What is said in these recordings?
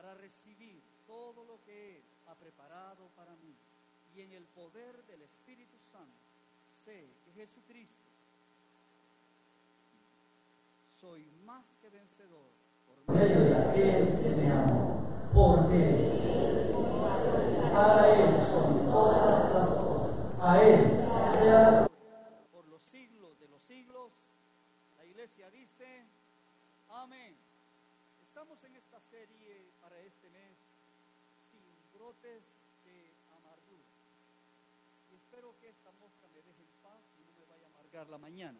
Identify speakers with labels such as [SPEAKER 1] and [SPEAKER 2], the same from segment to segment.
[SPEAKER 1] para recibir todo lo que Él ha preparado para mí. Y en el poder del Espíritu Santo sé que Jesucristo soy más que vencedor por
[SPEAKER 2] medio de aquel que me amó. Porque para Él son todas las cosas. A Él sea
[SPEAKER 1] por los siglos de los siglos. La iglesia dice, amén. Estamos en esta serie para este mes, sin brotes de amargura. Espero que esta mosca me deje en paz y no me vaya a amargar la mañana.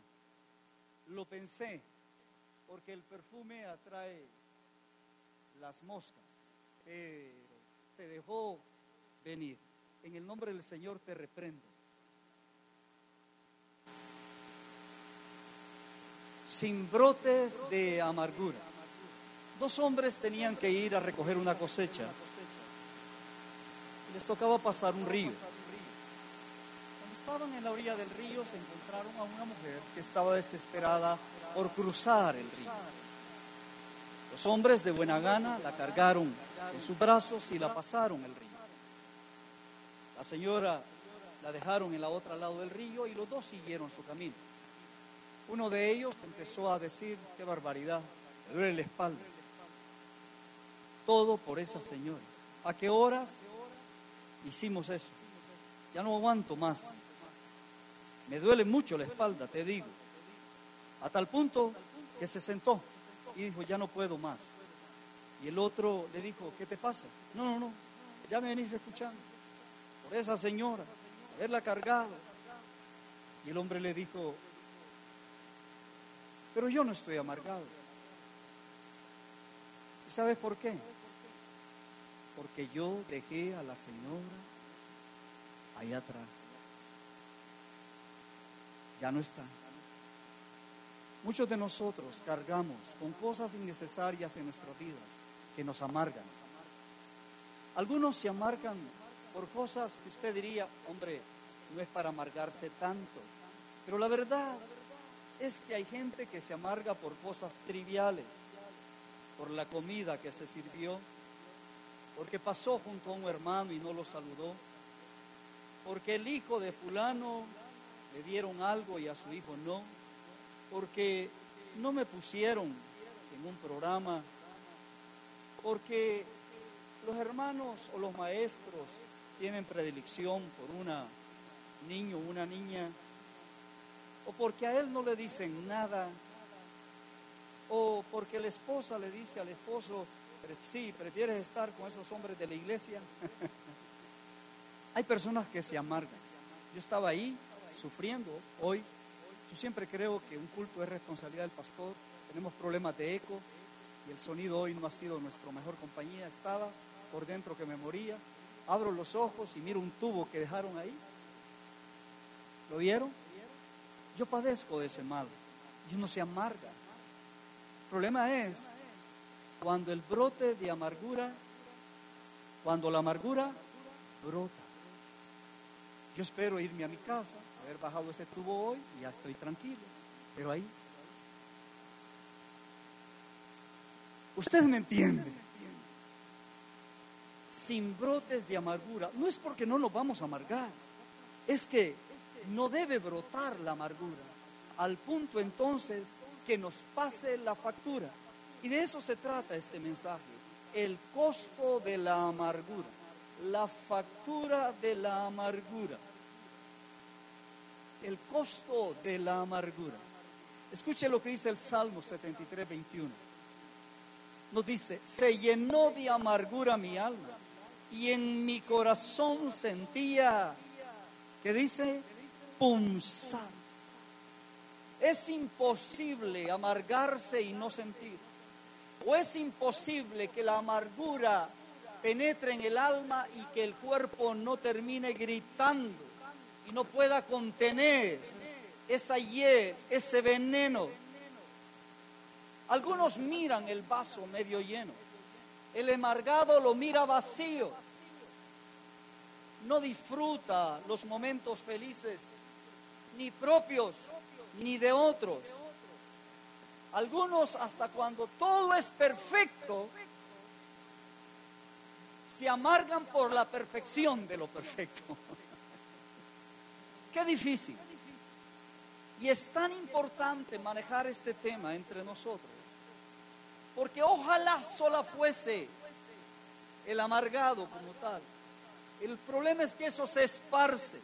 [SPEAKER 1] Lo pensé, porque el perfume atrae las moscas, pero se dejó venir. En el nombre del Señor te reprendo. Sin brotes de amargura. Dos hombres tenían que ir a recoger una cosecha. Les tocaba pasar un río. Cuando estaban en la orilla del río se encontraron a una mujer que estaba desesperada por cruzar el río. Los hombres de buena gana la cargaron en sus brazos y la pasaron el río. La señora la dejaron en la otra lado del río y los dos siguieron su camino. Uno de ellos empezó a decir, qué barbaridad, me duele la espalda. Todo por esa señora. ¿A qué horas hicimos eso? Ya no aguanto más. Me duele mucho la espalda, te digo. A tal punto que se sentó y dijo, ya no puedo más. Y el otro le dijo, ¿qué te pasa? No, no, no, ya me venís escuchando. Por esa señora, haberla cargado. Y el hombre le dijo, pero yo no estoy amargado. ¿Y sabes por qué? Porque yo dejé a la señora ahí atrás. Ya no está. Muchos de nosotros cargamos con cosas innecesarias en nuestras vidas que nos amargan. Algunos se amargan por cosas que usted diría, hombre, no es para amargarse tanto. Pero la verdad es que hay gente que se amarga por cosas triviales, por la comida que se sirvió, porque pasó junto a un hermano y no lo saludó, porque el hijo de fulano le dieron algo y a su hijo no porque no me pusieron en un programa, porque los hermanos o los maestros tienen predilección por una niño o una niña, o porque a él no le dicen nada, o porque la esposa le dice al esposo, sí, prefieres estar con esos hombres de la iglesia. Hay personas que se amargan. Yo estaba ahí sufriendo hoy yo siempre creo que un culto es responsabilidad del pastor. Tenemos problemas de eco y el sonido hoy no ha sido nuestra mejor compañía. Estaba por dentro que me moría. Abro los ojos y miro un tubo que dejaron ahí. ¿Lo vieron? Yo padezco de ese mal. Y uno se amarga. El problema es cuando el brote de amargura, cuando la amargura brota. Yo espero irme a mi casa, haber bajado ese tubo hoy y ya estoy tranquilo. Pero ahí. Usted me entiende. Sin brotes de amargura. No es porque no nos vamos a amargar. Es que no debe brotar la amargura. Al punto entonces que nos pase la factura. Y de eso se trata este mensaje. El costo de la amargura. La factura de la amargura el costo de la amargura. Escuche lo que dice el Salmo 73, 21. Nos dice, se llenó de amargura mi alma y en mi corazón sentía, que dice, punzar. Es imposible amargarse y no sentir. O es imposible que la amargura penetre en el alma y que el cuerpo no termine gritando y no pueda contener esa hiel, ese veneno. Algunos miran el vaso medio lleno, el emargado lo mira vacío, no disfruta los momentos felices, ni propios, ni de otros. Algunos hasta cuando todo es perfecto, se amargan por la perfección de lo perfecto. Qué difícil. Y es tan importante manejar este tema entre nosotros. Porque ojalá sola fuese el amargado como tal. El problema es que eso se esparce,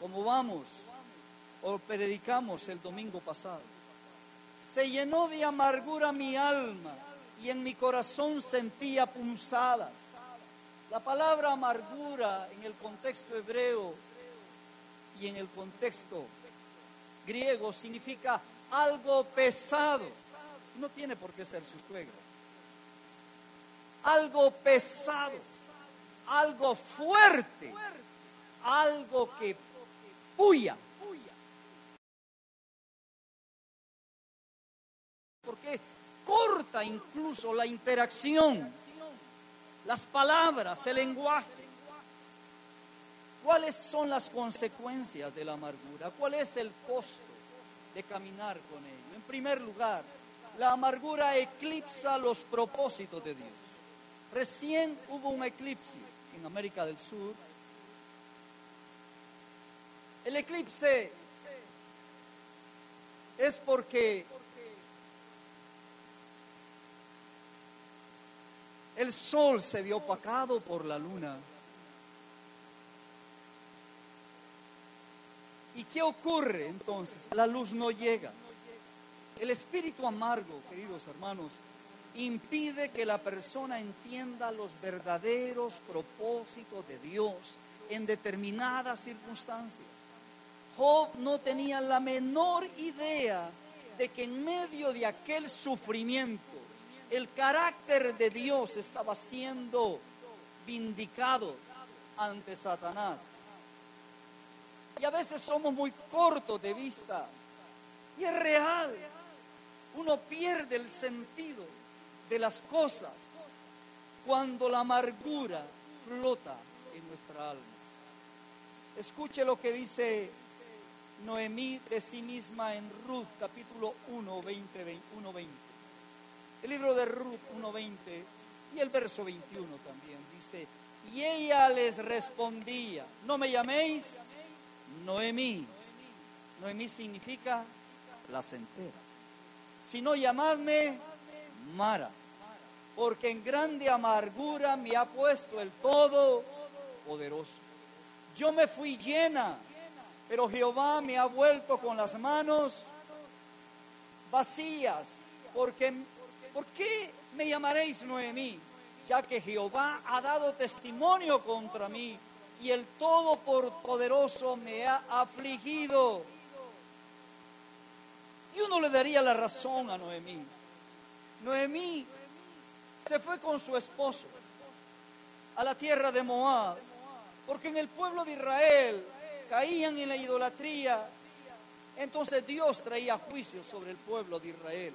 [SPEAKER 1] como vamos o predicamos el domingo pasado. Se llenó de amargura mi alma y en mi corazón sentía punzadas. La palabra amargura en el contexto hebreo y en el contexto griego significa algo pesado. No tiene por qué ser su suegro. Algo pesado, algo fuerte, algo que puya. Incluso la interacción, las palabras, el lenguaje. ¿Cuáles son las consecuencias de la amargura? ¿Cuál es el costo de caminar con ello? En primer lugar, la amargura eclipsa los propósitos de Dios. Recién hubo un eclipse en América del Sur. El eclipse es porque el sol se vio opacado por la luna. ¿Y qué ocurre entonces? La luz no llega. El espíritu amargo, queridos hermanos, impide que la persona entienda los verdaderos propósitos de Dios en determinadas circunstancias. Job no tenía la menor idea de que en medio de aquel sufrimiento el carácter de Dios estaba siendo vindicado ante Satanás. Y a veces somos muy cortos de vista. Y es real. Uno pierde el sentido de las cosas cuando la amargura flota en nuestra alma. Escuche lo que dice Noemí de sí misma en Ruth, capítulo 1, 20, 21, 20. El libro de Ruth 1.20 y el verso 21 también dice, y ella les respondía, no me llaméis Noemí. Noemí significa placentera. Si no llamadme Mara, porque en grande amargura me ha puesto el Todopoderoso. Yo me fui llena, pero Jehová me ha vuelto con las manos vacías, porque ¿por qué me llamaréis Noemí? Ya que Jehová ha dado testimonio contra mí y el Todopoderoso me ha afligido. Y uno le daría la razón a Noemí. Noemí se fue con su esposo a la tierra de Moab, porque en el pueblo de Israel caían en la idolatría. Entonces Dios traía juicio sobre el pueblo de Israel.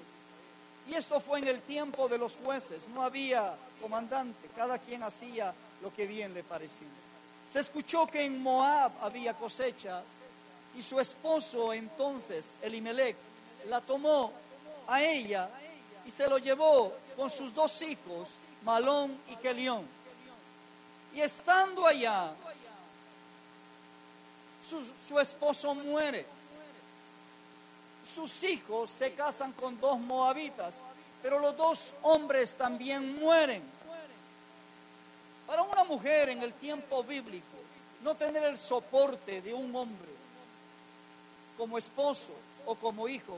[SPEAKER 1] Y esto fue en el tiempo de los jueces, no había comandante, cada quien hacía lo que bien le parecía. Se escuchó que en Moab había cosecha y su esposo entonces, Elimelech, la tomó a ella y se lo llevó con sus dos hijos, Malón y Kelión. Y estando allá, su, su esposo muere sus hijos se casan con dos moabitas, pero los dos hombres también mueren. Para una mujer en el tiempo bíblico, no tener el soporte de un hombre como esposo o como hijo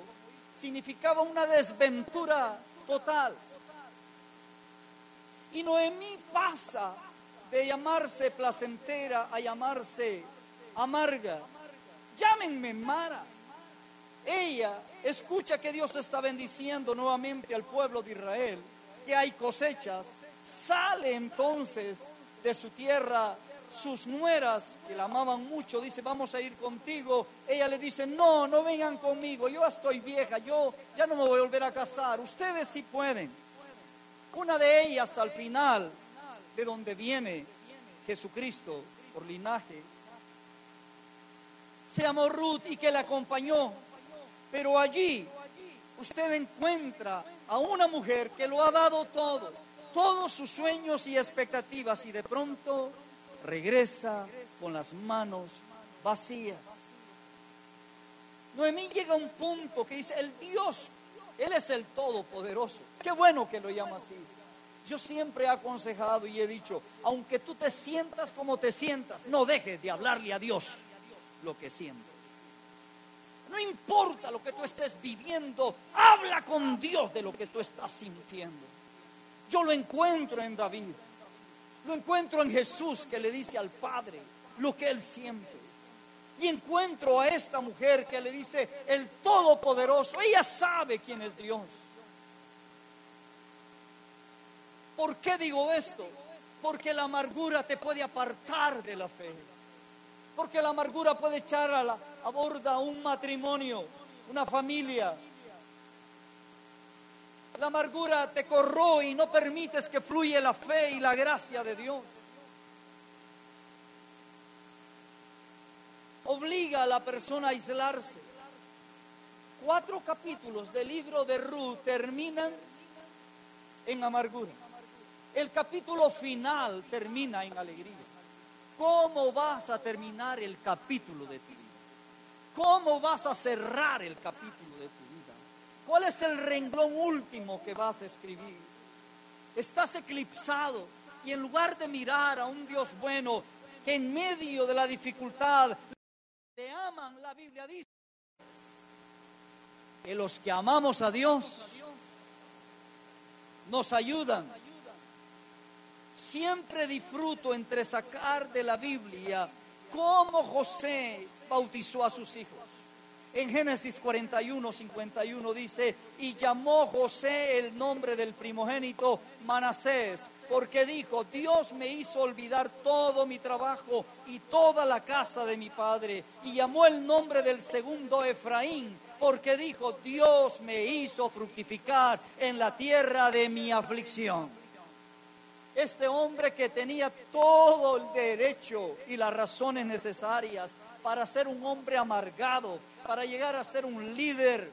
[SPEAKER 1] significaba una desventura total. Y Noemí pasa de llamarse placentera a llamarse amarga. Llámenme Mara. Ella escucha que Dios está bendiciendo nuevamente al pueblo de Israel, que hay cosechas, sale entonces de su tierra sus nueras, que la amaban mucho, dice, vamos a ir contigo. Ella le dice, no, no vengan conmigo, yo estoy vieja, yo ya no me voy a volver a casar, ustedes sí pueden. Una de ellas al final, de donde viene Jesucristo por linaje, se llamó Ruth y que la acompañó pero allí usted encuentra a una mujer que lo ha dado todo, todos sus sueños y expectativas y de pronto regresa con las manos vacías. Noemí llega a un punto que dice, el Dios, Él es el Todopoderoso. Qué bueno que lo llama así. Yo siempre he aconsejado y he dicho, aunque tú te sientas como te sientas, no dejes de hablarle a Dios lo que sientes. No importa lo que tú estés viviendo, habla con Dios de lo que tú estás sintiendo. Yo lo encuentro en David, lo encuentro en Jesús que le dice al Padre lo que él siente. Y encuentro a esta mujer que le dice, el Todopoderoso, ella sabe quién es Dios. ¿Por qué digo esto? Porque la amargura te puede apartar de la fe. Porque la amargura puede echar a borda un matrimonio, una familia. La amargura te corroe y no permites que fluya la fe y la gracia de Dios. Obliga a la persona a aislarse. Cuatro capítulos del libro de Ruth terminan en amargura. El capítulo final termina en alegría. ¿Cómo vas a terminar el capítulo de tu vida? ¿Cómo vas a cerrar el capítulo de tu vida? ¿Cuál es el renglón último que vas a escribir? Estás eclipsado y en lugar de mirar a un Dios bueno que en medio de la dificultad le aman, la Biblia dice que los que amamos a Dios nos ayudan siempre disfruto entre sacar de la Biblia cómo José bautizó a sus hijos. En Génesis 41, 51 dice, y llamó José el nombre del primogénito Manasés, porque dijo, Dios me hizo olvidar todo mi trabajo y toda la casa de mi padre. Y llamó el nombre del segundo Efraín, porque dijo, Dios me hizo fructificar en la tierra de mi aflicción. Este hombre que tenía todo el derecho y las razones necesarias para ser un hombre amargado, para llegar a ser un líder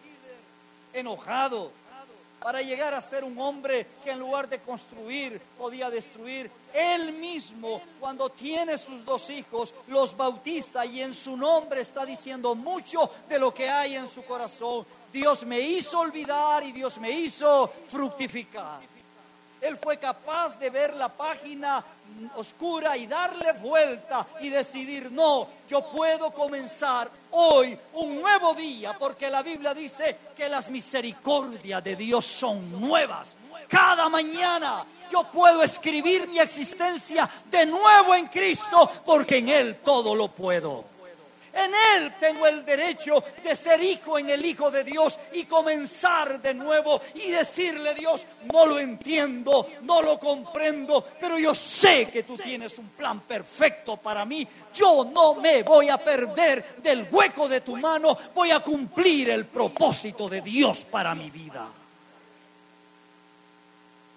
[SPEAKER 1] enojado, para llegar a ser un hombre que en lugar de construir podía destruir. Él mismo, cuando tiene sus dos hijos, los bautiza y en su nombre está diciendo mucho de lo que hay en su corazón. Dios me hizo olvidar y Dios me hizo fructificar. Él fue capaz de ver la página oscura y darle vuelta y decidir, no, yo puedo comenzar hoy un nuevo día, porque la Biblia dice que las misericordias de Dios son nuevas. Cada mañana yo puedo escribir mi existencia de nuevo en Cristo, porque en Él todo lo puedo. En Él tengo el derecho de ser hijo en el Hijo de Dios y comenzar de nuevo y decirle Dios, no lo entiendo, no lo comprendo, pero yo sé que tú tienes un plan perfecto para mí. Yo no me voy a perder del hueco de tu mano, voy a cumplir el propósito de Dios para mi vida.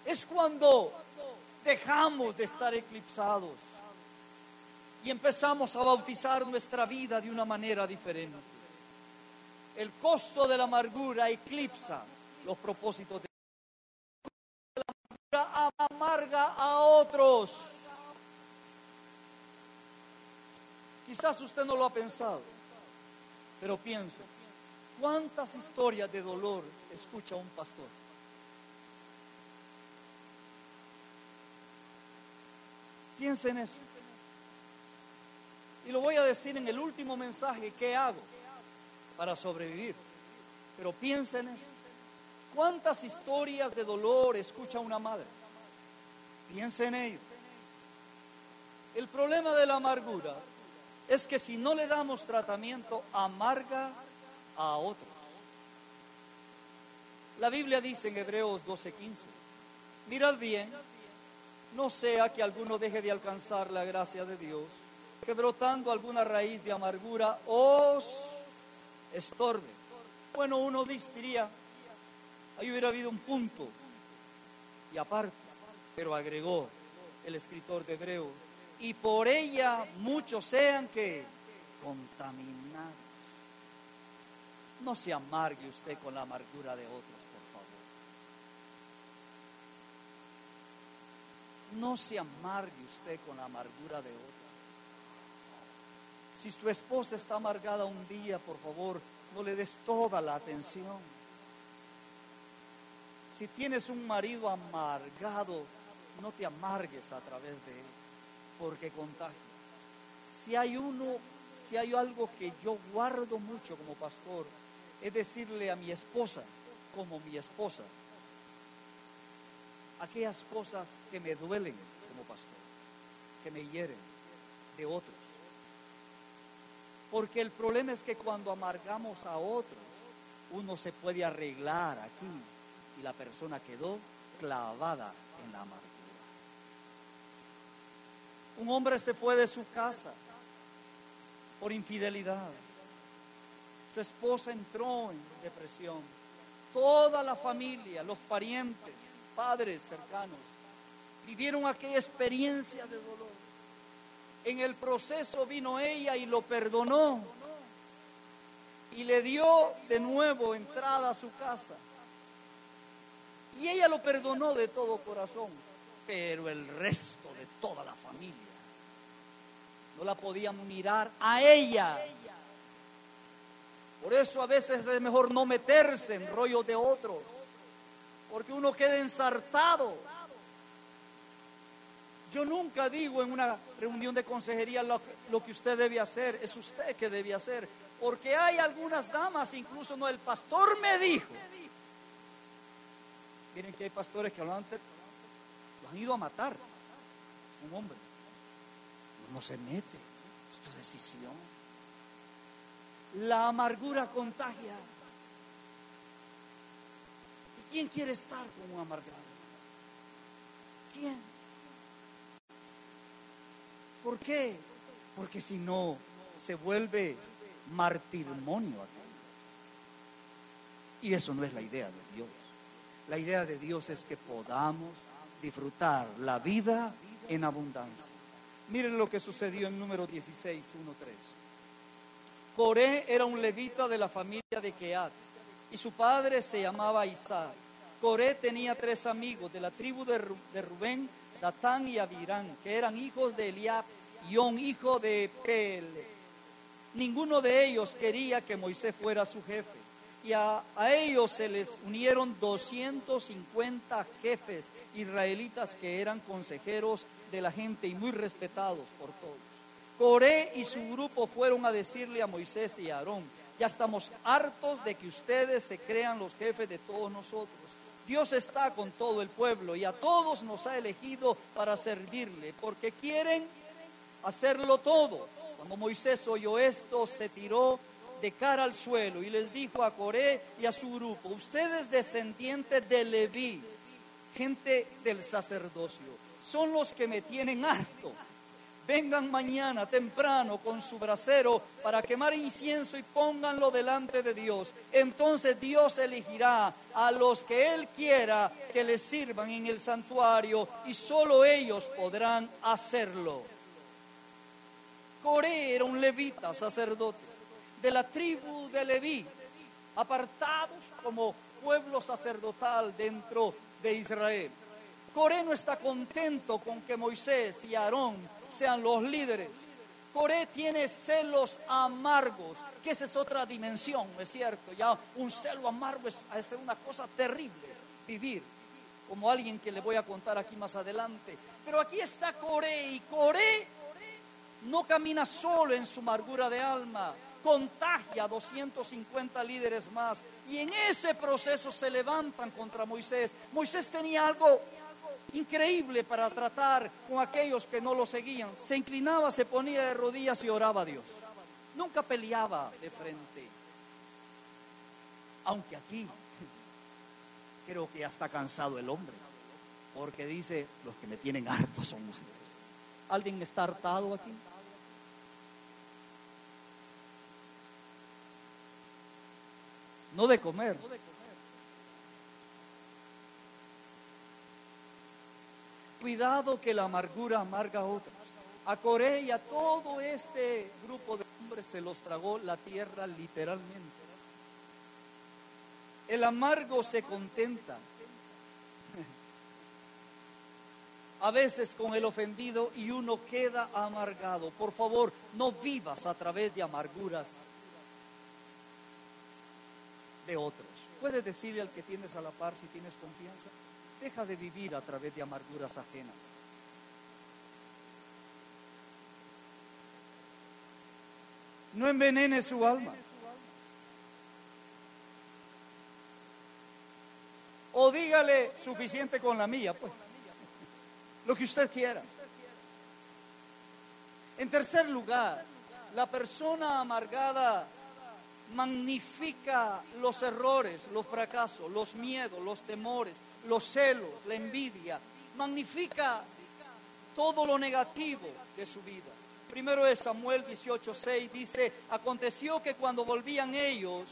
[SPEAKER 1] Es cuando dejamos de estar eclipsados y empezamos a bautizar nuestra vida de una manera diferente. El costo de la amargura eclipsa los propósitos de la amargura amarga a otros. Quizás usted no lo ha pensado, pero piense, ¿cuántas historias de dolor escucha un pastor? Piense en eso. Y lo voy a decir en el último mensaje, ¿qué hago para sobrevivir? Pero piensen en. ¿Cuántas historias de dolor escucha una madre? Piensen en ello. El problema de la amargura es que si no le damos tratamiento, amarga a otros. La Biblia dice en Hebreos 12:15, mirad bien, no sea que alguno deje de alcanzar la gracia de Dios que brotando alguna raíz de amargura os estorbe. Bueno, uno diría, ahí hubiera habido un punto y aparte, pero agregó el escritor de Hebreo, y por ella muchos sean que contaminados. No se amargue usted con la amargura de otros, por favor. No se amargue usted con la amargura de otro. Si tu esposa está amargada un día, por favor, no le des toda la atención. Si tienes un marido amargado, no te amargues a través de él, porque contagia. Si hay uno, si hay algo que yo guardo mucho como pastor, es decirle a mi esposa, como mi esposa, aquellas cosas que me duelen como pastor, que me hieren de otros. Porque el problema es que cuando amargamos a otros, uno se puede arreglar aquí y la persona quedó clavada en la amargura. Un hombre se fue de su casa por infidelidad. Su esposa entró en depresión. Toda la familia, los parientes, padres cercanos, vivieron aquella experiencia de dolor. En el proceso vino ella y lo perdonó y le dio de nuevo entrada a su casa. Y ella lo perdonó de todo corazón, pero el resto de toda la familia no la podían mirar a ella. Por eso a veces es mejor no meterse en rollos de otros porque uno queda ensartado. Yo nunca digo en una reunión de consejería lo, que usted debe hacer, es usted que debe hacer, porque hay algunas damas, incluso no, el pastor me dijo. Miren que hay pastores que lo han, lo han ido a matar, un hombre. No se mete, es tu decisión. La amargura contagia. ¿Quién quiere estar con un amargado? ¿Quién? ¿Por qué? Porque si no, se vuelve martirmonio aquí. Y eso no es la idea de Dios. La idea de Dios es que podamos disfrutar la vida en abundancia. Miren lo que sucedió en número 16, 1, 3. Coré era un levita de la familia de Keat y su padre se llamaba Isaac. Coré tenía tres amigos de la tribu de, Rubén, Datán y Abirán, que eran hijos de Eliab y un hijo de Pele. Ninguno de ellos quería que Moisés fuera su jefe. Y a, a, ellos se les unieron 250 jefes israelitas que eran consejeros de la gente y muy respetados por todos. Coré y su grupo fueron a decirle a Moisés y a Aarón, ya estamos hartos de que ustedes se crean los jefes de todos nosotros. Dios está con todo el pueblo y a todos nos ha elegido para servirle, porque quieren hacerlo todo. Cuando Moisés oyó esto, se tiró de cara al suelo y les dijo a Coré y a su grupo, ustedes descendientes de Leví, gente del sacerdocio, son los que me tienen harto vengan mañana temprano con su brasero para quemar incienso y pónganlo delante de Dios. Entonces Dios elegirá a los que Él quiera que le sirvan en el santuario y solo ellos podrán hacerlo. Coré era un levita sacerdote de la tribu de Leví, apartados como pueblo sacerdotal dentro de Israel. Coré no está contento con que Moisés y Aarón sean los líderes. Coré tiene celos amargos, que esa es otra dimensión, ¿no es cierto? Ya un celo amargo es, es una cosa terrible, vivir, como alguien que le voy a contar aquí más adelante. Pero aquí está Coré y Coré no camina solo en su amargura de alma, contagia a 250 líderes más y en ese proceso se levantan contra Moisés. Moisés tenía algo increíble para tratar con aquellos que no lo seguían. Se inclinaba, se ponía de rodillas y oraba a Dios. Nunca peleaba de frente. Aunque aquí creo que ya está cansado el hombre. Porque dice, los que me tienen harto son ustedes. ¿Alguien está hartado aquí? No de comer. Cuidado que la amargura amarga a otros. A Corea y a todo este grupo de hombres se los tragó la tierra literalmente. El amargo se contenta. a veces con el ofendido y uno queda amargado. Por favor, no vivas a través de amarguras de otros. Puedes decirle al que tienes a la par si tienes confianza, deja de vivir a través de amarguras ajenas. No envenene su alma. O dígale suficiente con la mía, pues. Lo que usted quiera. En tercer lugar, la persona amargada magnifica los errores, los fracasos, los miedos, los temores, los celos, la envidia. Magnifica todo lo negativo de su vida. Primero es Samuel 18:6 dice, aconteció que cuando volvían ellos,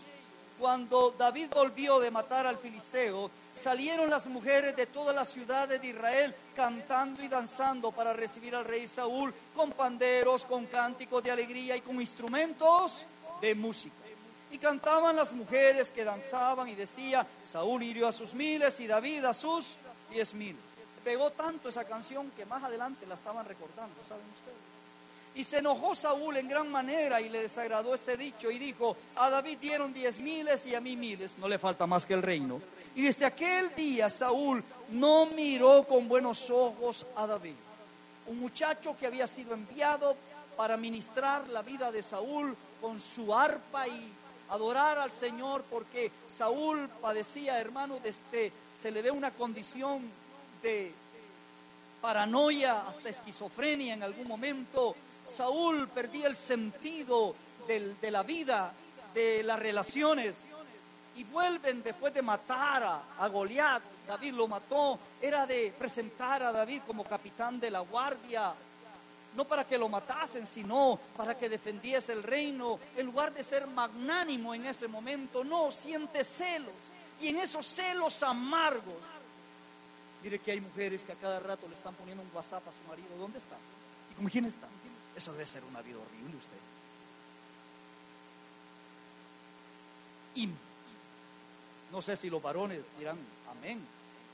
[SPEAKER 1] cuando David volvió de matar al filisteo, salieron las mujeres de todas las ciudades de Israel cantando y danzando para recibir al rey Saúl con panderos, con cánticos de alegría y con instrumentos de música. Y cantaban las mujeres que danzaban y decía, Saúl hirió a sus miles y David a sus diez miles. Pegó tanto esa canción que más adelante la estaban recordando, ¿saben ustedes? Y se enojó Saúl en gran manera y le desagradó este dicho y dijo, a David dieron diez miles y a mí miles, no le falta más que el reino. Y desde aquel día Saúl no miró con buenos ojos a David. Un muchacho que había sido enviado para ministrar la vida de Saúl con su arpa y adorar al Señor porque Saúl padecía, hermano, desde, se le ve una condición de paranoia hasta esquizofrenia en algún momento Saúl perdía el sentido de la vida, de las relaciones. Y vuelven después de matar a, a Goliat. David lo mató. Era de presentar a David como capitán de la guardia. No para que lo matasen, sino para que defendiese el reino. En lugar de ser magnánimo en ese momento, no, siente celos. Y en esos celos amargos. Mire que hay mujeres que a cada rato le están poniendo un WhatsApp a su marido. ¿Dónde estás? ¿Y con quién está? Eso debe ser una vida horrible usted. Y no sé si los varones dirán amén.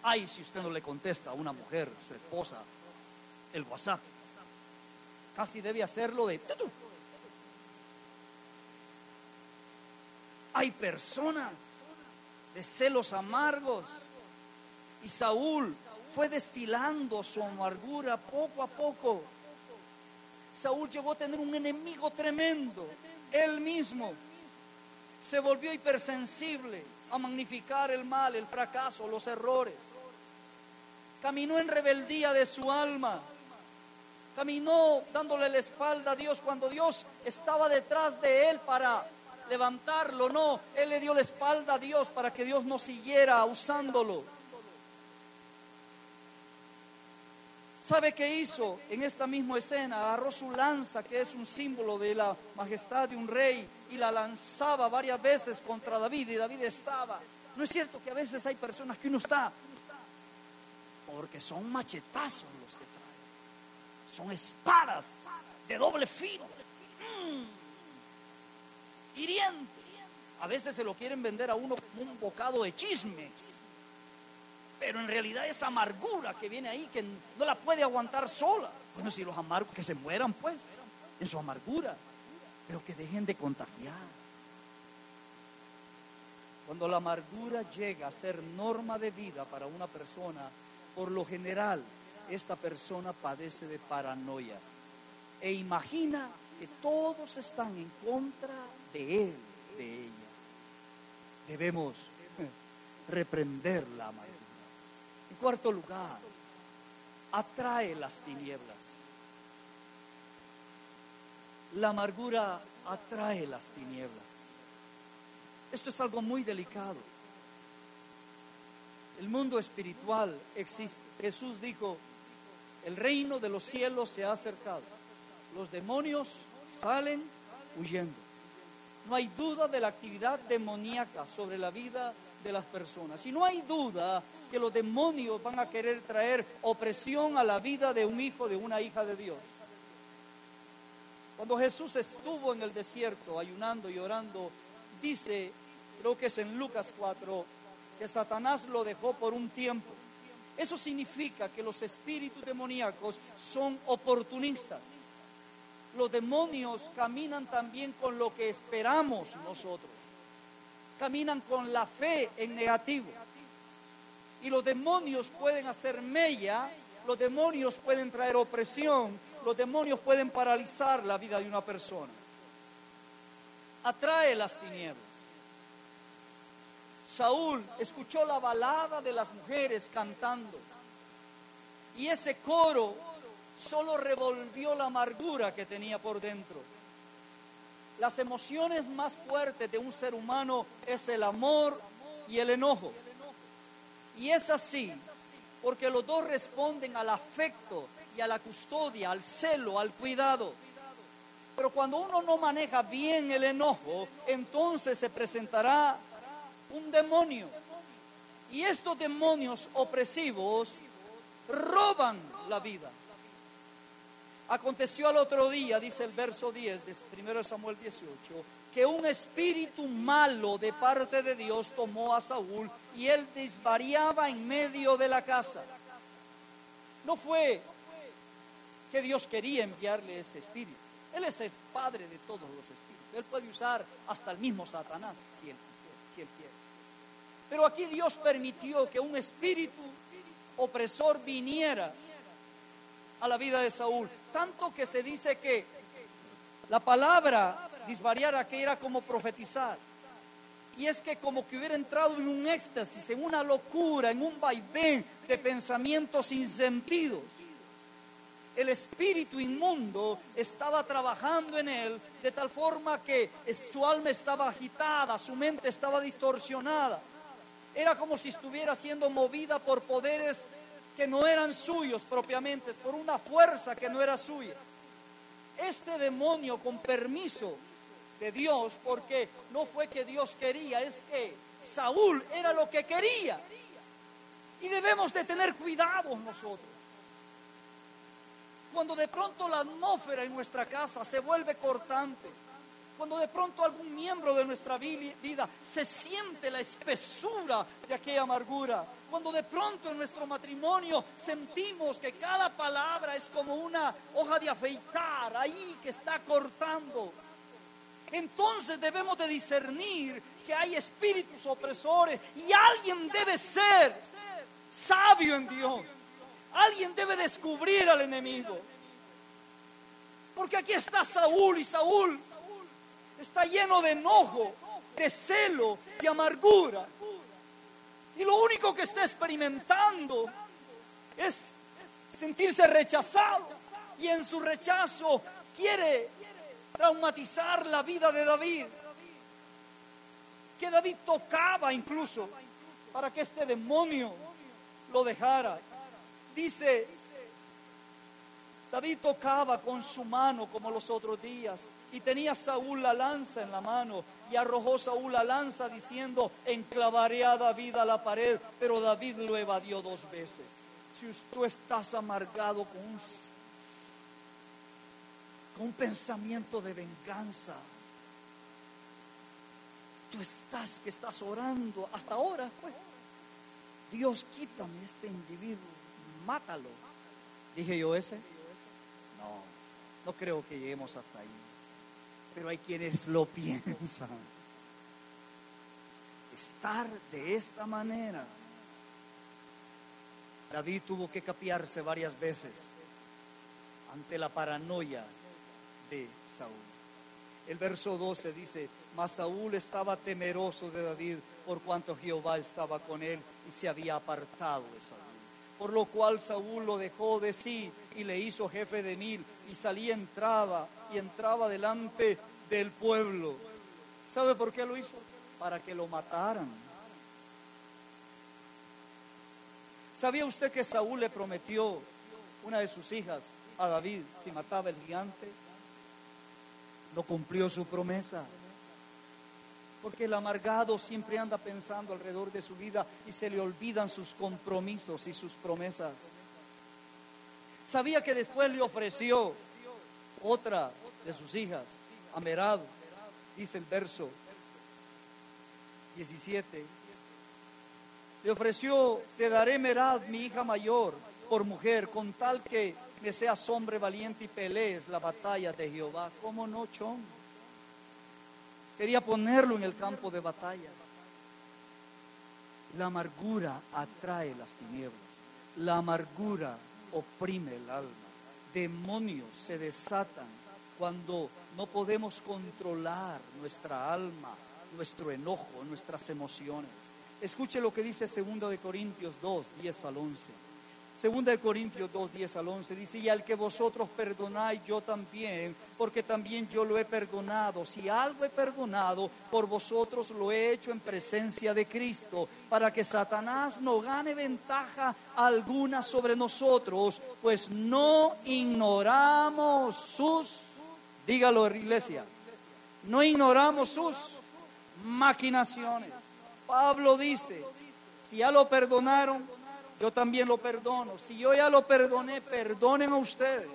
[SPEAKER 1] Ay, si usted no le contesta a una mujer, su esposa, el WhatsApp. Casi debe hacerlo de... Hay personas de celos amargos. Y Saúl fue destilando su amargura poco a poco Saúl llegó a tener un enemigo tremendo, él mismo. Se volvió hipersensible a magnificar el mal, el fracaso, los errores. Caminó en rebeldía de su alma. Caminó dándole la espalda a Dios cuando Dios estaba detrás de él para levantarlo. No, él le dio la espalda a Dios para que Dios no siguiera usándolo. ¿Sabe qué hizo en esta misma escena? Agarró su lanza, que es un símbolo de la majestad de un rey, y la lanzaba varias veces contra David, y David estaba. ¿No es cierto que a veces hay personas que uno está? Porque son machetazos los. Son espadas de doble filo. Mm. Hiriente. A veces se lo quieren vender a uno como un bocado de chisme pero en realidad esa amargura que viene ahí, que no la puede aguantar sola. Bueno, si los amargos, que se mueran pues, en su amargura, pero que dejen de contagiar. Cuando la amargura llega a ser norma de vida para una persona, por lo general, esta persona padece de paranoia e imagina que todos están en contra de él, de ella. Debemos reprender la amargura cuarto lugar, atrae las tinieblas. La amargura atrae las tinieblas. Esto es algo muy delicado. El mundo espiritual existe. Jesús dijo, el reino de los cielos se ha acercado. Los demonios salen huyendo. No hay duda de la actividad demoníaca sobre la vida de las personas. Y no hay duda que los demonios van a querer traer opresión a la vida de un hijo, de una hija de Dios. Cuando Jesús estuvo en el desierto ayunando y orando, dice, creo que es en Lucas 4, que Satanás lo dejó por un tiempo Eso significa que los espíritus demoníacos son oportunistas. Los demonios caminan también con lo que esperamos nosotros. Caminan con la fe en negativo. Y los demonios pueden hacer mella, los demonios pueden traer opresión, los demonios pueden paralizar la vida de una persona. Atrae las tinieblas. Saúl escuchó la balada de las mujeres cantando. Y ese coro solo revolvió la amargura que tenía por dentro. Las emociones más fuertes de un ser humano es el amor y el enojo. Y es así, porque los dos responden al afecto y a la custodia, al celo, al cuidado. Pero cuando uno no maneja bien el enojo, entonces se presentará un demonio. Y estos demonios opresivos roban la vida. Aconteció al otro día, dice el verso 10 de 1 Samuel 18, que un espíritu malo de parte de Dios tomó a Saúl y él desvariaba en medio de la casa. No fue que Dios quería enviarle ese espíritu. Él es el padre de todos los espíritus. Él puede usar hasta el mismo Satanás si Pero aquí Dios permitió que un espíritu opresor viniera a la vida de Saúl. Tanto que se dice que la palabra disvariara que era como profetizar. Y es que como que hubiera entrado en un éxtasis, en una locura, en un vaivén de pensamientos sin sentido. El espíritu inmundo estaba trabajando en él de tal forma que su alma estaba agitada, su mente estaba distorsionada. Era como si estuviera siendo movida por poderes que no eran suyos propiamente, por una fuerza que no era suya. Este demonio con permiso de Dios, porque no fue que Dios quería, es que Saúl era lo que quería. Y debemos de tener cuidado nosotros. Cuando de pronto la atmósfera en nuestra casa se vuelve cortante, cuando de pronto algún miembro de nuestra vida se siente la espesura de aquella amargura, cuando de pronto en nuestro matrimonio sentimos que cada palabra es como una hoja de afeitar ahí que está cortando, entonces debemos de discernir que hay espíritus opresores y alguien debe ser sabio en Dios. Alguien debe descubrir al enemigo. Porque aquí está Saúl y Saúl está lleno de enojo, de celo, de amargura. Y lo único que está experimentando es sentirse rechazado. Y en su rechazo quiere traumatizar la vida de David. Que David tocaba incluso para que este demonio lo dejara. Dice, David tocaba con su mano como los otros días y tenía Saúl la lanza en la mano y arrojó Saúl la lanza diciendo, enclavaré a David a la pared, pero David lo evadió dos veces. Si tú estás amargado con un, con un pensamiento de venganza, tú estás que estás orando hasta ahora, pues, Dios quítame este individuo, mátalo. Dije yo ese, no, no creo que lleguemos hasta ahí pero hay quienes lo piensan. Estar de esta manera. David tuvo que capiarse varias veces ante la paranoia de Saúl. El verso 12 dice, mas Saúl estaba temeroso de David por cuanto Jehová estaba con él y se había apartado de Saúl. Por lo cual Saúl lo dejó de sí y le hizo jefe de mil y salía, entraba y entraba delante del pueblo. ¿Sabe por qué lo hizo? Para que lo mataran. ¿Sabía usted que Saúl le prometió una de sus hijas a David si mataba el gigante? No cumplió su promesa. Porque el amargado siempre anda pensando alrededor de su vida y se le olvidan sus compromisos y sus promesas. Sabía que después le ofreció otra de sus hijas Amerado, dice el verso 17. Le ofreció, te daré Merad, mi hija mayor, por mujer, con tal que me seas hombre valiente y pelees la batalla de Jehová. ¿Cómo no, Chon? Quería ponerlo en el campo de batalla. La amargura atrae las tinieblas. La amargura oprime el alma. Demonios se desatan cuando no podemos controlar nuestra alma, nuestro enojo, nuestras emociones. Escuche lo que dice 2 de Corintios 2, 10 al 11. Segunda de Corintios 2, 10 al 11 dice, y al que vosotros perdonáis, yo también, porque también yo lo he perdonado. Si algo he perdonado, por vosotros lo he hecho en presencia de Cristo, para que Satanás no gane ventaja alguna sobre nosotros, pues no ignoramos sus, dígalo iglesia, no ignoramos sus maquinaciones. Pablo dice, si ya lo perdonaron, yo también lo perdono. Si yo ya lo perdoné, perdonen a ustedes.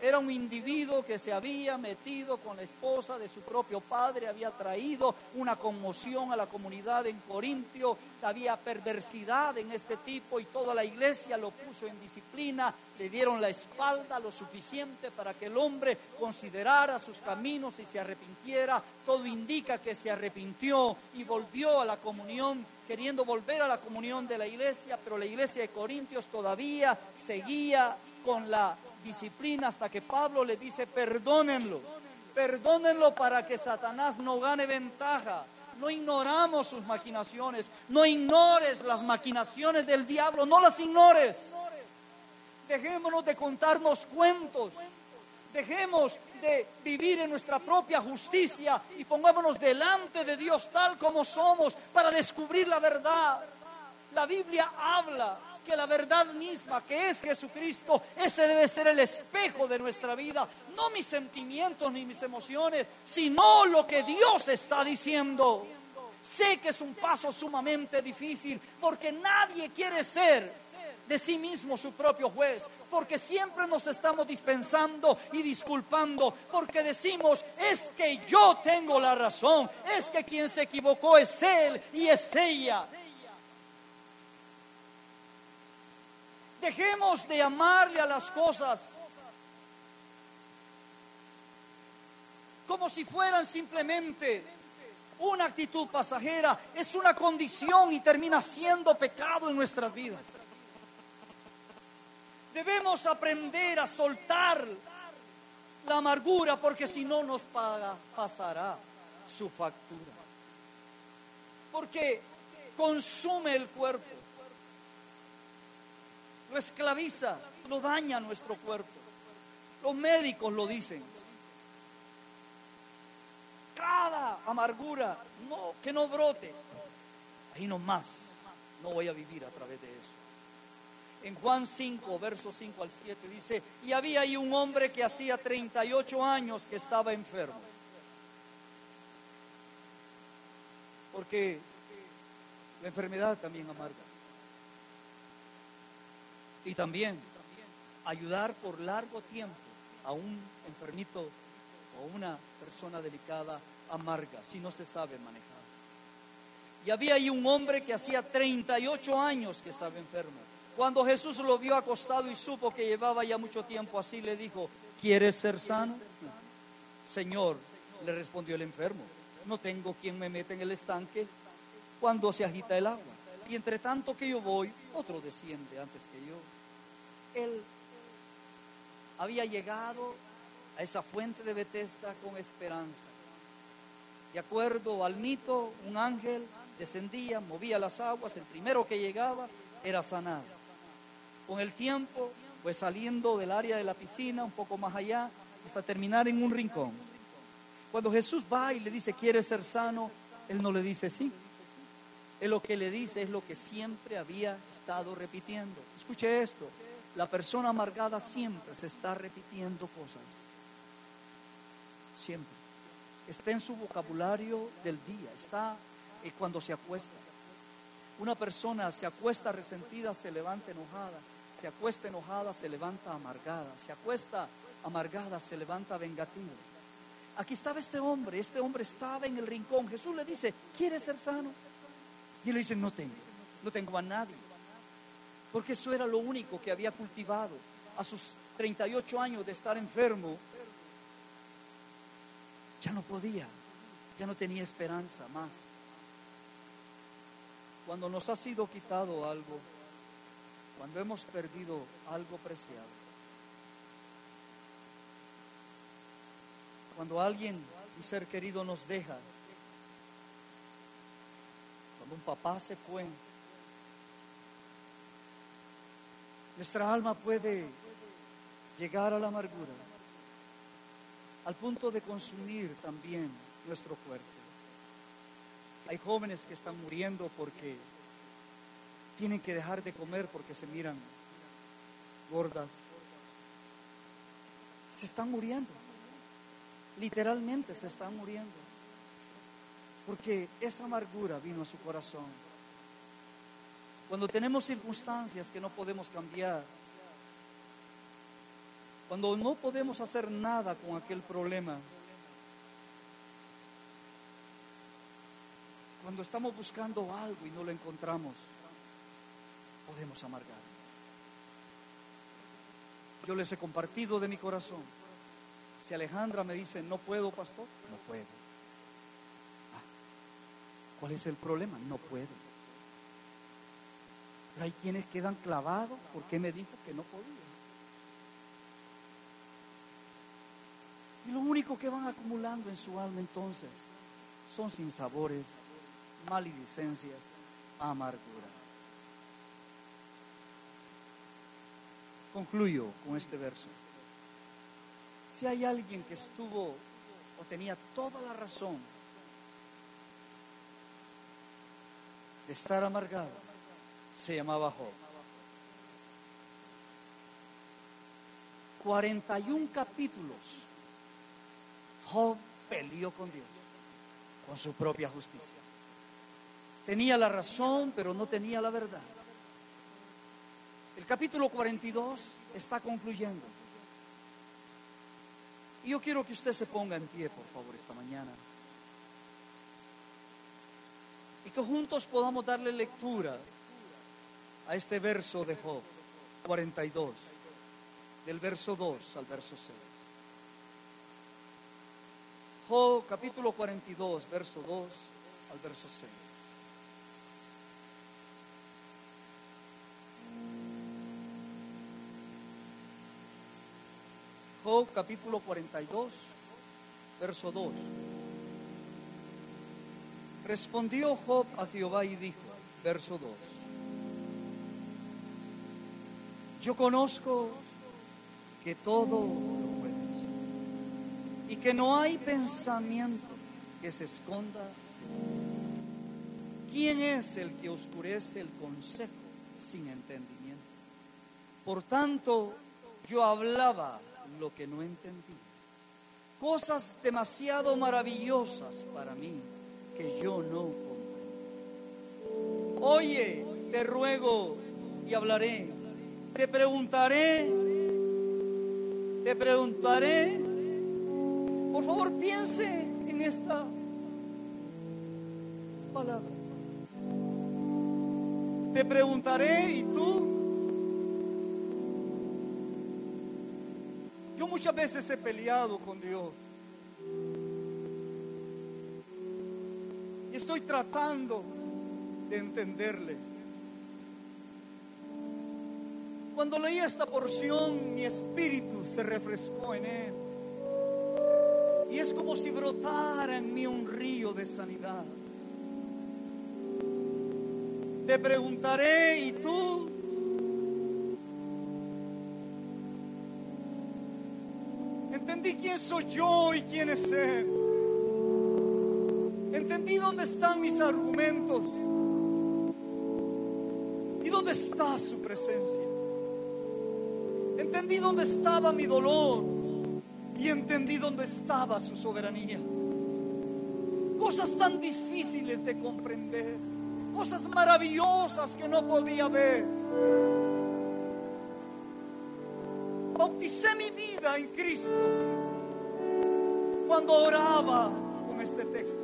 [SPEAKER 1] Era un individuo que se había metido con la esposa de su propio padre, había traído una conmoción a la comunidad en Corintio, había perversidad en este tipo y toda la iglesia lo puso en disciplina, le dieron la espalda lo suficiente para que el hombre considerara sus caminos y se arrepintiera. Todo indica que se arrepintió y volvió a la comunión queriendo volver a la comunión de la iglesia, pero la iglesia de Corintios todavía seguía con la disciplina hasta que Pablo le dice, perdónenlo, perdónenlo para que Satanás no gane ventaja. No ignoramos sus maquinaciones, no ignores las maquinaciones del diablo, no las ignores. Dejémonos de contarnos cuentos, dejemos de vivir en nuestra propia justicia y pongámonos delante de Dios tal como somos para descubrir la verdad. La Biblia habla que la verdad misma, que es Jesucristo, ese debe ser el espejo de nuestra vida. No mis sentimientos ni mis emociones, sino lo que Dios está diciendo. Sé que es un paso sumamente difícil porque nadie quiere ser de sí mismo su propio juez, porque siempre nos estamos dispensando y disculpando, porque decimos, es que yo tengo la razón, es que quien se equivocó es él y es ella. Dejemos de amarle a las cosas como si fueran simplemente una actitud pasajera. Es una condición y termina siendo pecado en nuestras vidas. Debemos aprender a soltar la amargura porque si no nos paga, pasará su factura. Porque consume el cuerpo lo esclaviza, lo daña nuestro cuerpo. Los médicos lo dicen. Cada amargura, que no brote. Ahí nomás, no voy a vivir a través de eso. En Juan 5, versos 5 al 7 dice, y había ahí un hombre que hacía 38 años que estaba enfermo. Porque la enfermedad también amarga y también ayudar por largo tiempo a un enfermito o una persona delicada amarga si no se sabe manejar. Y había ahí un hombre que hacía 38 años que estaba enfermo. Cuando Jesús lo vio acostado y supo que llevaba ya mucho tiempo así, le dijo, ¿quieres ser sano? Señor, le respondió el enfermo, no tengo quien me meta en el estanque cuando se agita el agua. Y entre tanto que yo voy, otro desciende antes que yo él había llegado a esa fuente de Bethesda con esperanza. De acuerdo al mito, un ángel descendía, movía las aguas, el primero que llegaba era sanado. Con el tiempo, pues saliendo del área de la piscina, un poco más allá, hasta terminar en un rincón. Cuando Jesús va y le dice, ¿quieres ser sano? Él no le dice sí. Él lo que le dice es lo que siempre había estado repitiendo. Escuche esto, la persona amargada siempre se está repitiendo cosas. Siempre. Está en su vocabulario del día, está eh, cuando se acuesta. Una persona se acuesta resentida, se levanta enojada. Se acuesta enojada, se levanta amargada. Se acuesta amargada, se levanta vengativa. Aquí estaba este hombre, este hombre estaba en el rincón. Jesús le dice, ¿quieres ser sano? Y él le dice, no tengo. no tengo a nadie. Porque eso era lo único que había cultivado a sus 38 años de estar enfermo. Ya no podía, ya no tenía esperanza más. Cuando nos ha sido quitado algo, cuando hemos perdido algo preciado, cuando alguien, un ser querido nos deja, cuando un papá se fue, nuestra alma puede llegar a la amargura, al punto de consumir también nuestro cuerpo. Hay jóvenes que están muriendo porque tienen que dejar de comer porque se miran gordas. Se están muriendo. Literalmente se están muriendo. Porque esa amargura vino a su corazón. Cuando tenemos circunstancias que no podemos cambiar, cuando no podemos hacer nada con aquel problema, cuando estamos buscando algo y no lo encontramos, podemos amargar. Yo les he compartido de mi corazón. Si Alejandra me dice, no puedo, pastor, no puedo. Ah, ¿Cuál es el problema? No puedo. Pero hay quienes quedan clavados porque me dijo que no podía. Y lo único que van acumulando en su alma entonces son sinsabores, maledicencias, amargura. Concluyo con este verso. Si hay alguien que estuvo o tenía toda la razón de estar amargado, se llamaba Job. 41 capítulos. Job peleó con Dios, con su propia justicia. Tenía la razón, pero no tenía la verdad. El capítulo 42 está concluyendo. Y yo quiero que usted se ponga en pie, por favor, esta mañana. Y que juntos podamos darle lectura a este verso de Job 42, del verso 2 al verso 6. Job capítulo 42, verso 2 al verso 6. Job capítulo 42, verso 2. Respondió Job a Jehová y dijo, verso 2. Yo conozco que todo lo puedes y que no hay pensamiento que se esconda. ¿Quién es el que oscurece el consejo sin entendimiento? Por tanto, yo hablaba lo que no entendí. Cosas demasiado maravillosas para mí que yo no comprendo. Oye, te ruego y hablaré. Te preguntaré, te preguntaré. Por favor, piense en esta palabra. Te preguntaré y tú Muchas veces he peleado con Dios. Y estoy tratando de entenderle. Cuando leí esta porción, mi espíritu se refrescó en él. Y es como si brotara en mí un río de sanidad. Te preguntaré, ¿y tú? Entendí quién soy yo y quién es Él. Entendí dónde están mis argumentos y dónde está su presencia. Entendí dónde estaba mi dolor y entendí dónde estaba su soberanía. Cosas tan difíciles de comprender, cosas maravillosas que no podía ver bauticé mi vida en Cristo cuando oraba con este texto.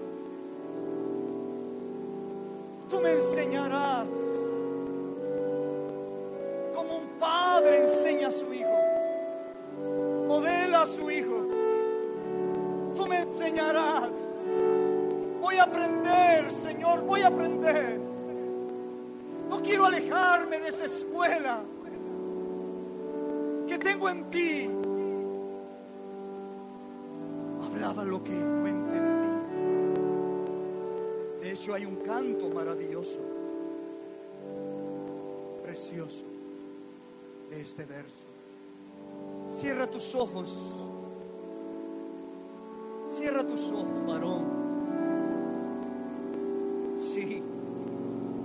[SPEAKER 1] Tú me enseñarás como un padre enseña a su hijo, modela a su hijo. Tú me enseñarás. Voy a aprender, Señor, voy a aprender. No quiero alejarme de esa escuela tengo en ti. Hablaba lo que no entendí. De hecho, hay un canto maravilloso, precioso, de este verso. Cierra tus ojos. Cierra tus ojos, varón. Sí,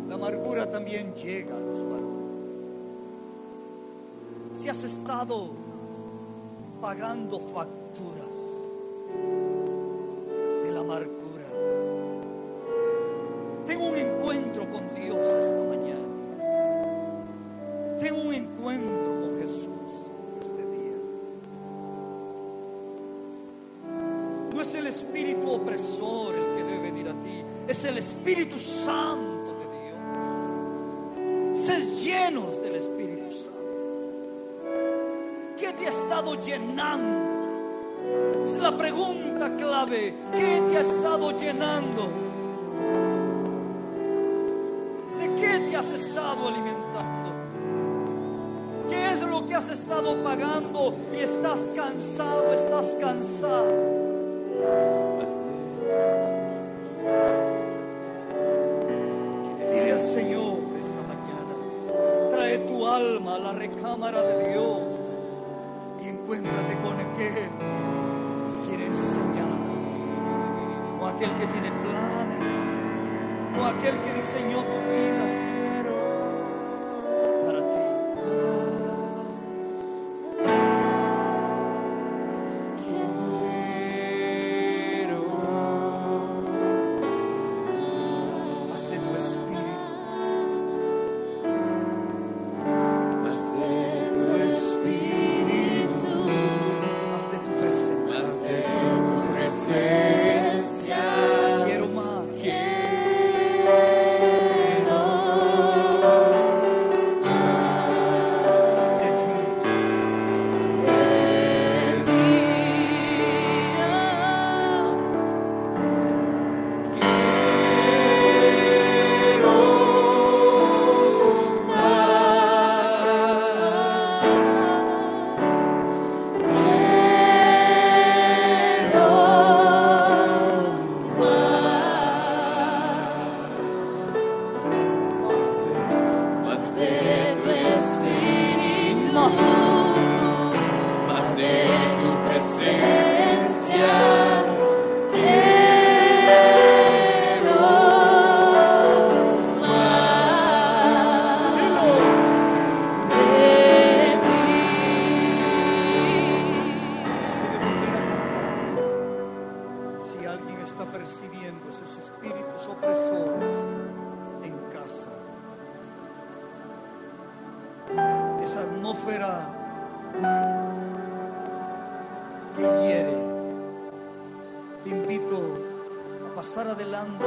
[SPEAKER 1] la amargura también llega a los varones. Has estado pagando facturas de la amargura, tengo un encuentro con Dios esta mañana. Tengo un encuentro con Jesús este día. No es el espíritu opresor el que debe venir a ti, es el Espíritu Santo de Dios. Sed llenos del Espíritu Santo. ¿Qué te ha estado llenando? Es la pregunta clave. ¿Qué te ha estado llenando? ¿De qué te has estado alimentando? ¿Qué es lo que has estado pagando y estás cansado, estás cansado? Dile al Señor esta mañana, trae tu alma a la recámara de Dios aquel que tiene planes, o aquel que diseñó tu vida está percibiendo esos espíritus opresores en casa, esa atmósfera que hiere, te invito a pasar adelante